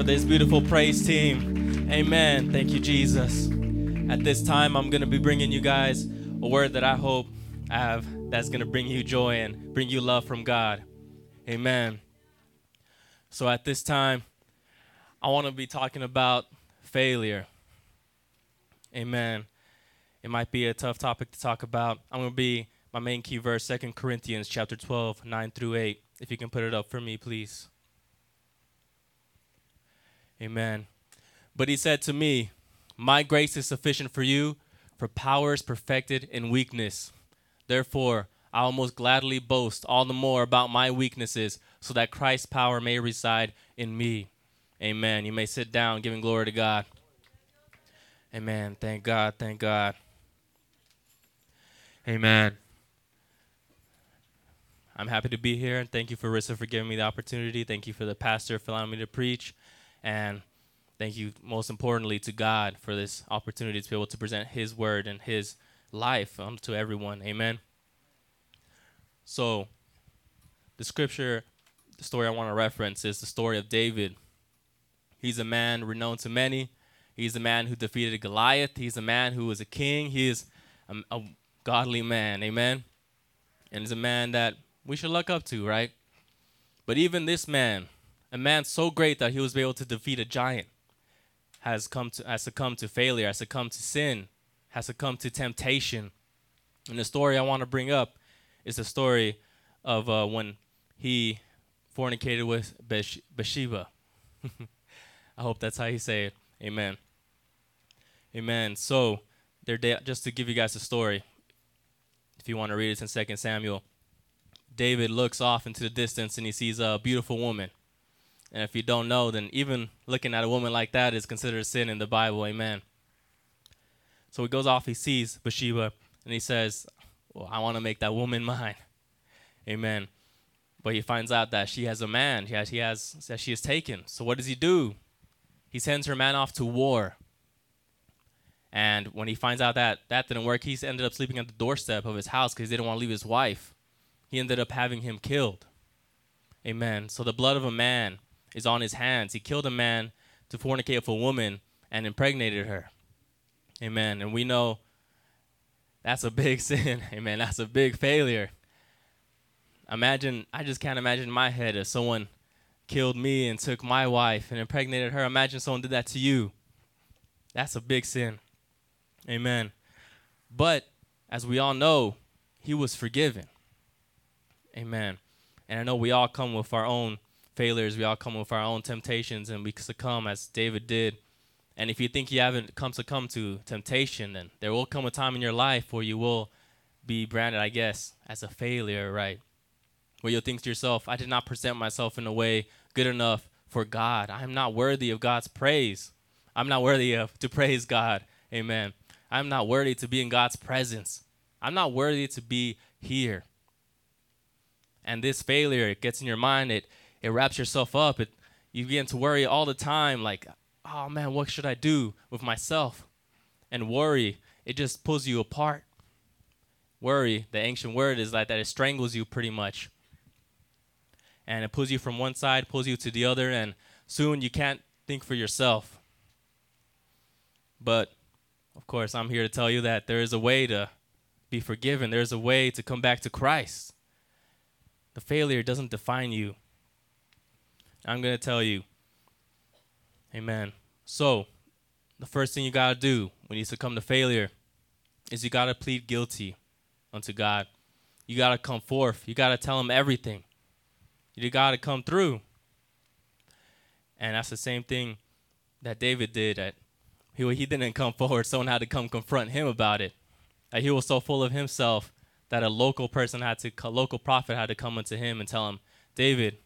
for this beautiful praise team. Amen. Thank you, Jesus. At this time, I'm going to be bringing you guys a word that I hope I have that's going to bring you joy and bring you love from God. Amen. So at this time, I want to be talking about failure. Amen. It might be a tough topic to talk about. I'm going to be my main key verse, 2 Corinthians chapter 12, 9 through 8. If you can put it up for me, please. Amen. But he said to me, My grace is sufficient for you, for power is perfected in weakness. Therefore, I will most gladly boast all the more about my weaknesses, so that Christ's power may reside in me. Amen. You may sit down, giving glory to God. Amen. Thank God. Thank God. Amen. I'm happy to be here, and thank you for Rissa for giving me the opportunity. Thank you for the pastor for allowing me to preach. And thank you, most importantly, to God for this opportunity to be able to present His word and His life um, to everyone. Amen. So, the scripture, the story I want to reference is the story of David. He's a man renowned to many. He's a man who defeated Goliath. He's a man who was a king. He is a, a godly man. Amen. And he's a man that we should look up to, right? But even this man, a man so great that he was able to defeat a giant has come to has succumbed to failure, has succumbed to sin, has succumbed to temptation. And the story I want to bring up is the story of uh, when he fornicated with Bathsheba. I hope that's how you say it. Amen. Amen. So, just to give you guys a story, if you want to read it in Second Samuel, David looks off into the distance and he sees a beautiful woman. And if you don't know, then even looking at a woman like that is considered sin in the Bible. Amen. So he goes off, he sees Bathsheba, and he says, well, I want to make that woman mine. Amen. But he finds out that she has a man, he has, he has, that she is taken. So what does he do? He sends her man off to war. And when he finds out that that didn't work, he ended up sleeping at the doorstep of his house because he didn't want to leave his wife. He ended up having him killed. Amen. So the blood of a man is on his hands. He killed a man to fornicate with a woman and impregnated her. Amen. And we know that's a big sin. Amen. That's a big failure. Imagine, I just can't imagine in my head if someone killed me and took my wife and impregnated her. Imagine someone did that to you. That's a big sin. Amen. But as we all know, he was forgiven. Amen. And I know we all come with our own failures. We all come with our own temptations, and we succumb as David did. And if you think you haven't come succumb to temptation, then there will come a time in your life where you will be branded, I guess, as a failure, right? Where you'll think to yourself, I did not present myself in a way good enough for God. I am not worthy of God's praise. I'm not worthy of to praise God. Amen. I'm not worthy to be in God's presence. I'm not worthy to be here. And this failure, it gets in your mind, it it wraps yourself up. It you begin to worry all the time, like, oh man, what should I do with myself? And worry, it just pulls you apart. Worry, the ancient word is like that it strangles you pretty much. And it pulls you from one side, pulls you to the other, and soon you can't think for yourself. But of course, I'm here to tell you that there is a way to be forgiven. There's a way to come back to Christ. The failure doesn't define you. I'm going to tell you. Amen. So, the first thing you got to do when you succumb to failure is you got to plead guilty unto God. You got to come forth. You got to tell him everything. You got to come through. And that's the same thing that David did. At, he, he didn't come forward. Someone had to come confront him about it. That he was so full of himself that a local person had to, a local prophet had to come unto him and tell him, David,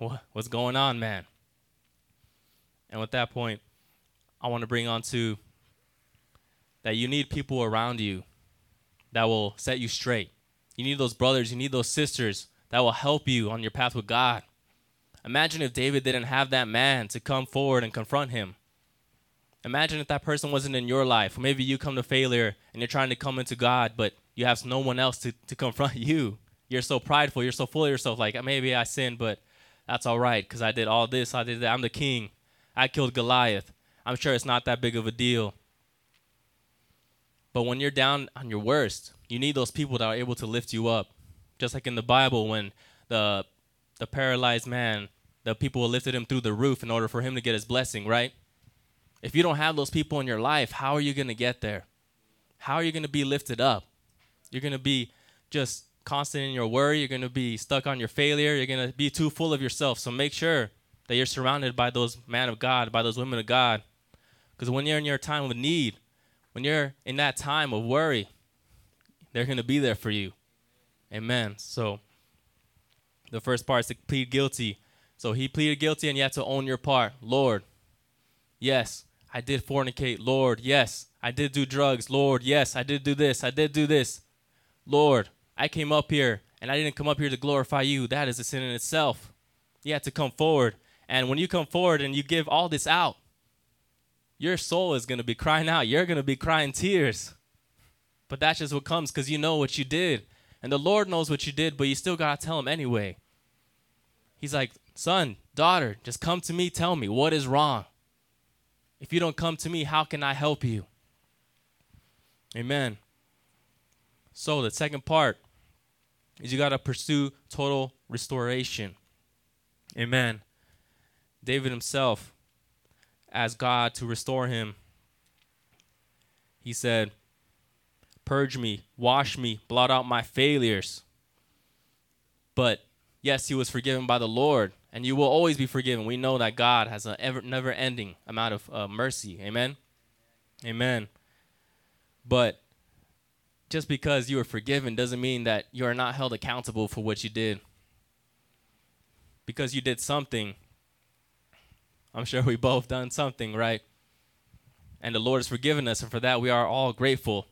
what, what's going on, man? And with that point, I want to bring on to that you need people around you that will set you straight. You need those brothers, you need those sisters that will help you on your path with God. Imagine if David didn't have that man to come forward and confront him. Imagine if that person wasn't in your life. Maybe you come to failure and you're trying to come into God, but you have no one else to, to confront you. You're so prideful, you're so full of yourself, like maybe I sinned, but That's all right because I did all this, I did that. I'm the king. I killed Goliath. I'm sure it's not that big of a deal. But when you're down on your worst, you need those people that are able to lift you up. Just like in the Bible, when the the paralyzed man, the people lifted him through the roof in order for him to get his blessing, right? If you don't have those people in your life, how are you going to get there? How are you going to be lifted up? You're going to be just constant in your worry. You're going to be stuck on your failure. You're going to be too full of yourself. So make sure that you're surrounded by those men of God, by those women of God. Because when you're in your time of need, when you're in that time of worry, they're going to be there for you. Amen. So the first part is to plead guilty. So he pleaded guilty and you have to own your part. Lord, yes, I did fornicate. Lord, yes, I did do drugs. Lord, yes, I did do this. I did do this. Lord, I came up here and I didn't come up here to glorify you. That is a sin in itself. You have to come forward. And when you come forward and you give all this out, your soul is going to be crying out. You're going to be crying tears. But that's just what comes because you know what you did. And the Lord knows what you did, but you still got to tell him anyway. He's like, son, daughter, just come to me, tell me what is wrong. If you don't come to me, how can I help you? Amen. So, the second part is you got to pursue total restoration. Amen. David himself asked God to restore him. He said, Purge me, wash me, blot out my failures. But yes, he was forgiven by the Lord, and you will always be forgiven. We know that God has a ever never ending amount of uh, mercy. Amen. Amen. But just because you are forgiven doesn't mean that you are not held accountable for what you did. Because you did something, I'm sure we both done something, right? And the Lord has forgiven us, and for that we are all grateful.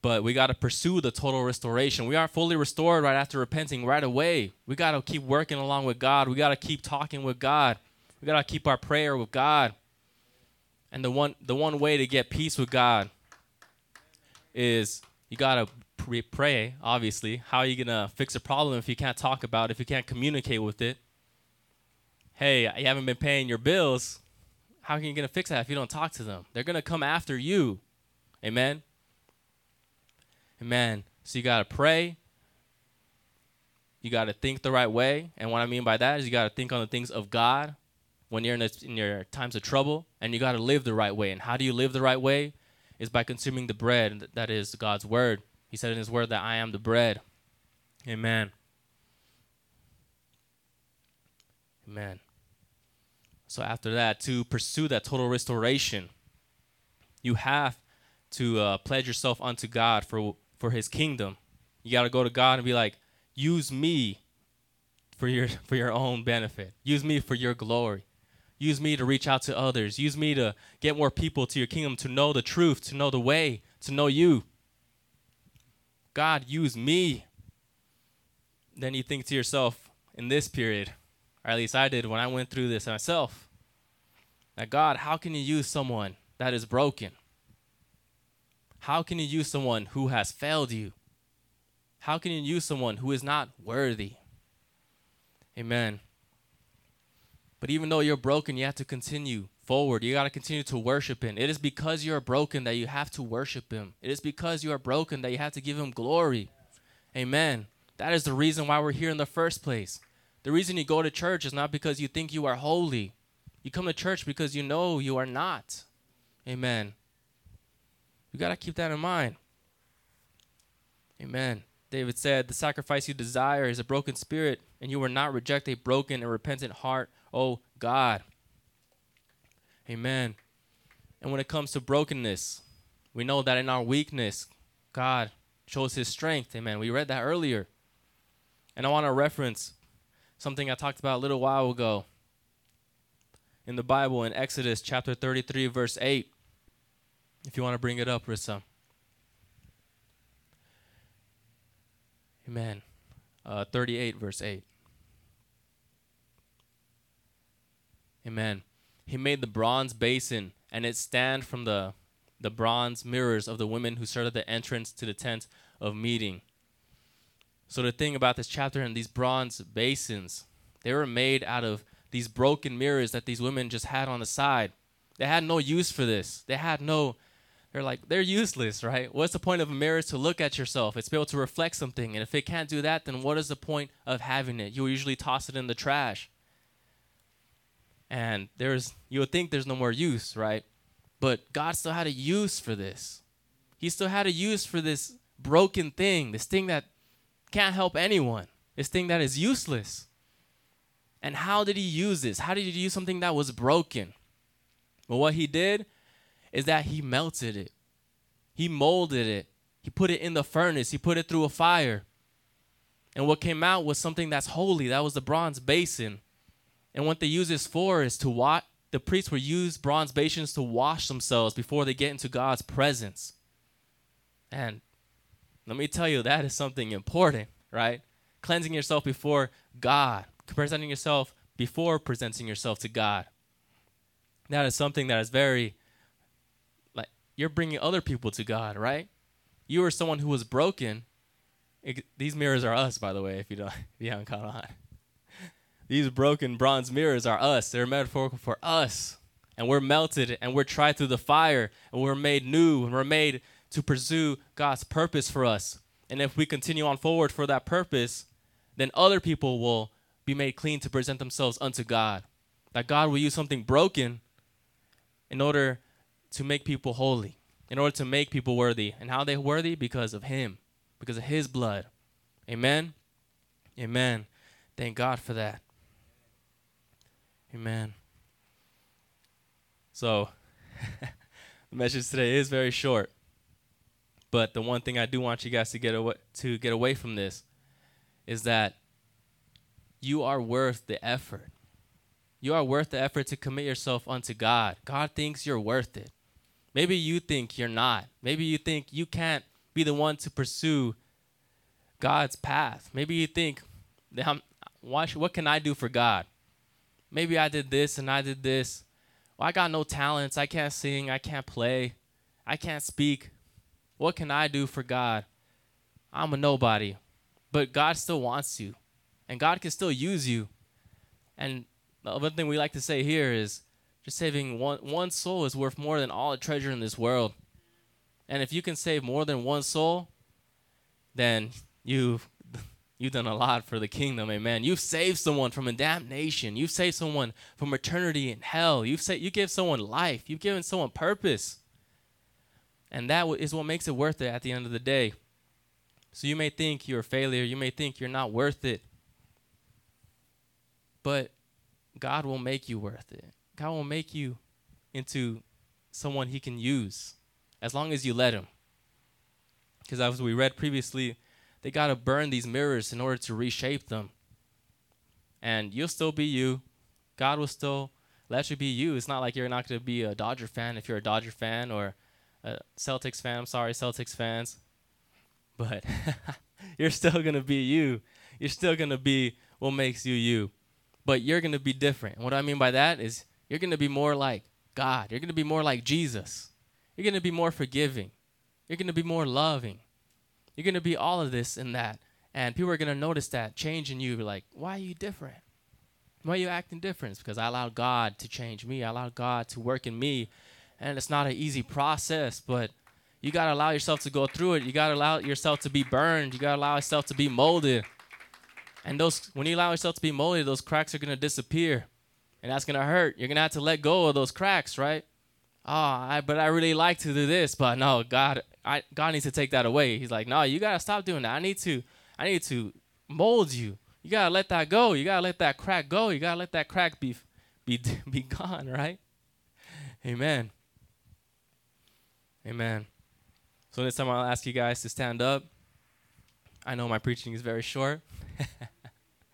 But we got to pursue the total restoration. We aren't fully restored right after repenting right away. We got to keep working along with God. We got to keep talking with God. We got to keep our prayer with God. And the one the one way to get peace with God is you got to pray, obviously. How are you to fix a problem if you can't talk about it, if you can't communicate with it? Hey, you haven't been paying your bills. How are you to fix that if you don't talk to them? They're to come after you. Amen. Amen. So you got to pray. You got to think the right way. And what I mean by that is you got to think on the things of God when you're in, in your times of trouble. And you got to live the right way. And how do you live the right way? Is by consuming the bread that is God's word. He said in his word that I am the bread. Amen. Amen. So after that, to pursue that total restoration, you have to uh, pledge yourself unto God for for his kingdom. You got to go to God and be like, "Use me for your for your own benefit. Use me for your glory. Use me to reach out to others. Use me to get more people to your kingdom to know the truth, to know the way, to know you. God, use me." Then you think to yourself in this period, or at least I did when I went through this myself. That God, how can you use someone that is broken? How can you use someone who has failed you? How can you use someone who is not worthy? Amen. But even though you're broken, you have to continue forward. You got to continue to worship Him. It is because you are broken that you have to worship Him. It is because you are broken that you have to give Him glory. Amen. That is the reason why we're here in the first place. The reason you go to church is not because you think you are holy. You come to church because you know you are not. Amen. You got to keep that in mind. Amen. David said, The sacrifice you desire is a broken spirit, and you will not reject a broken and repentant heart, oh God. Amen. And when it comes to brokenness, we know that in our weakness, God shows his strength. Amen. We read that earlier. And I want to reference something I talked about a little while ago in the Bible in Exodus chapter 33, verse 8. If you want to bring it up, Rissa. Amen. Uh, 38, verse 8. Amen. He made the bronze basin and its stand from the, the bronze mirrors of the women who stood at the entrance to the tent of meeting. So the thing about this chapter and these bronze basins, they were made out of these broken mirrors that these women just had on the side. They had no use for this. They had no they're like they're useless, right? What's the point of a mirror to look at yourself? It's be able to reflect something. And if it can't do that, then what is the point of having it? You'll usually toss it in the trash. And there's you would think there's no more use, right? But God still had a use for this. He still had a use for this broken thing, this thing that can't help anyone, this thing that is useless. And how did he use this? How did he use something that was broken? Well, what he did is that he melted it, he molded it, he put it in the furnace, he put it through a fire. And what came out was something that's holy. That was the bronze basin. And what they use this for is to wash. The priests would use bronze basins to wash themselves before they get into God's presence. And let me tell you, that is something important, right? Cleansing yourself before God, presenting yourself before presenting yourself to God. That is something that is very, like, you're bringing other people to God, right? You are someone who was broken. It, these mirrors are us, by the way, if you don't, if you haven't caught on. These broken bronze mirrors are us. They're metaphorical for us. And we're melted and we're tried through the fire and we're made new and we're made to pursue God's purpose for us. And if we continue on forward for that purpose, then other people will be made clean to present themselves unto God. That God will use something broken in order to make people holy, in order to make people worthy. And how they worthy? Because of Him, because of His blood. Amen. Amen. Thank God for that. Amen. So, the message today is very short. But the one thing I do want you guys to get away to get away from this is that you are worth the effort. You are worth the effort to commit yourself unto God. God thinks you're worth it. Maybe you think you're not. Maybe you think you can't be the one to pursue God's path. Maybe you think, why should, what can I do for God? Maybe I did this and I did this. Well, I got no talents. I can't sing. I can't play. I can't speak. What can I do for God? I'm a nobody. But God still wants you. And God can still use you. And the other thing we like to say here is just saving one one soul is worth more than all the treasure in this world. And if you can save more than one soul, then you've you've done a lot for the kingdom, amen. You've saved someone from a damnation. You've saved someone from eternity in hell. You've sa- you give someone life. You've given someone purpose. And that is what makes it worth it at the end of the day. So you may think you're a failure, you may think you're not worth it. But God will make you worth it. God will make you into someone he can use as long as you let him. Because as we read previously, they got to burn these mirrors in order to reshape them. And you'll still be you. God will still let you be you. It's not like you're not going to be a Dodger fan if you're a Dodger fan or a Celtics fan. I'm sorry, Celtics fans. But you're still going to be you. You're still going to be what makes you you. But you're going to be different. And what I mean by that is you're going to be more like God. You're going to be more like Jesus. You're going to be more forgiving. You're going to be more loving. You're going to be all of this and that. And people are going to notice that change in you. Like, why are you different? Why are you acting different? It's because I allowed God to change me. I allowed God to work in me and it's not an easy process, but you got to allow yourself to go through it. You got to allow yourself to be burned. You got to allow yourself to be molded. And those when you allow yourself to be molded, those cracks are going to disappear. And that's going to hurt. You're going to have to let go of those cracks, right? Oh, I, but I really like to do this, but no, God, I, God needs to take that away. He's like, no, you got to stop doing that. I need to, I need to mold you. You got to let that go. You got to let that crack go. You got to let that crack be, be, be gone, right? Amen. Amen. So this time I'll ask you guys to stand up. I know my preaching is very short.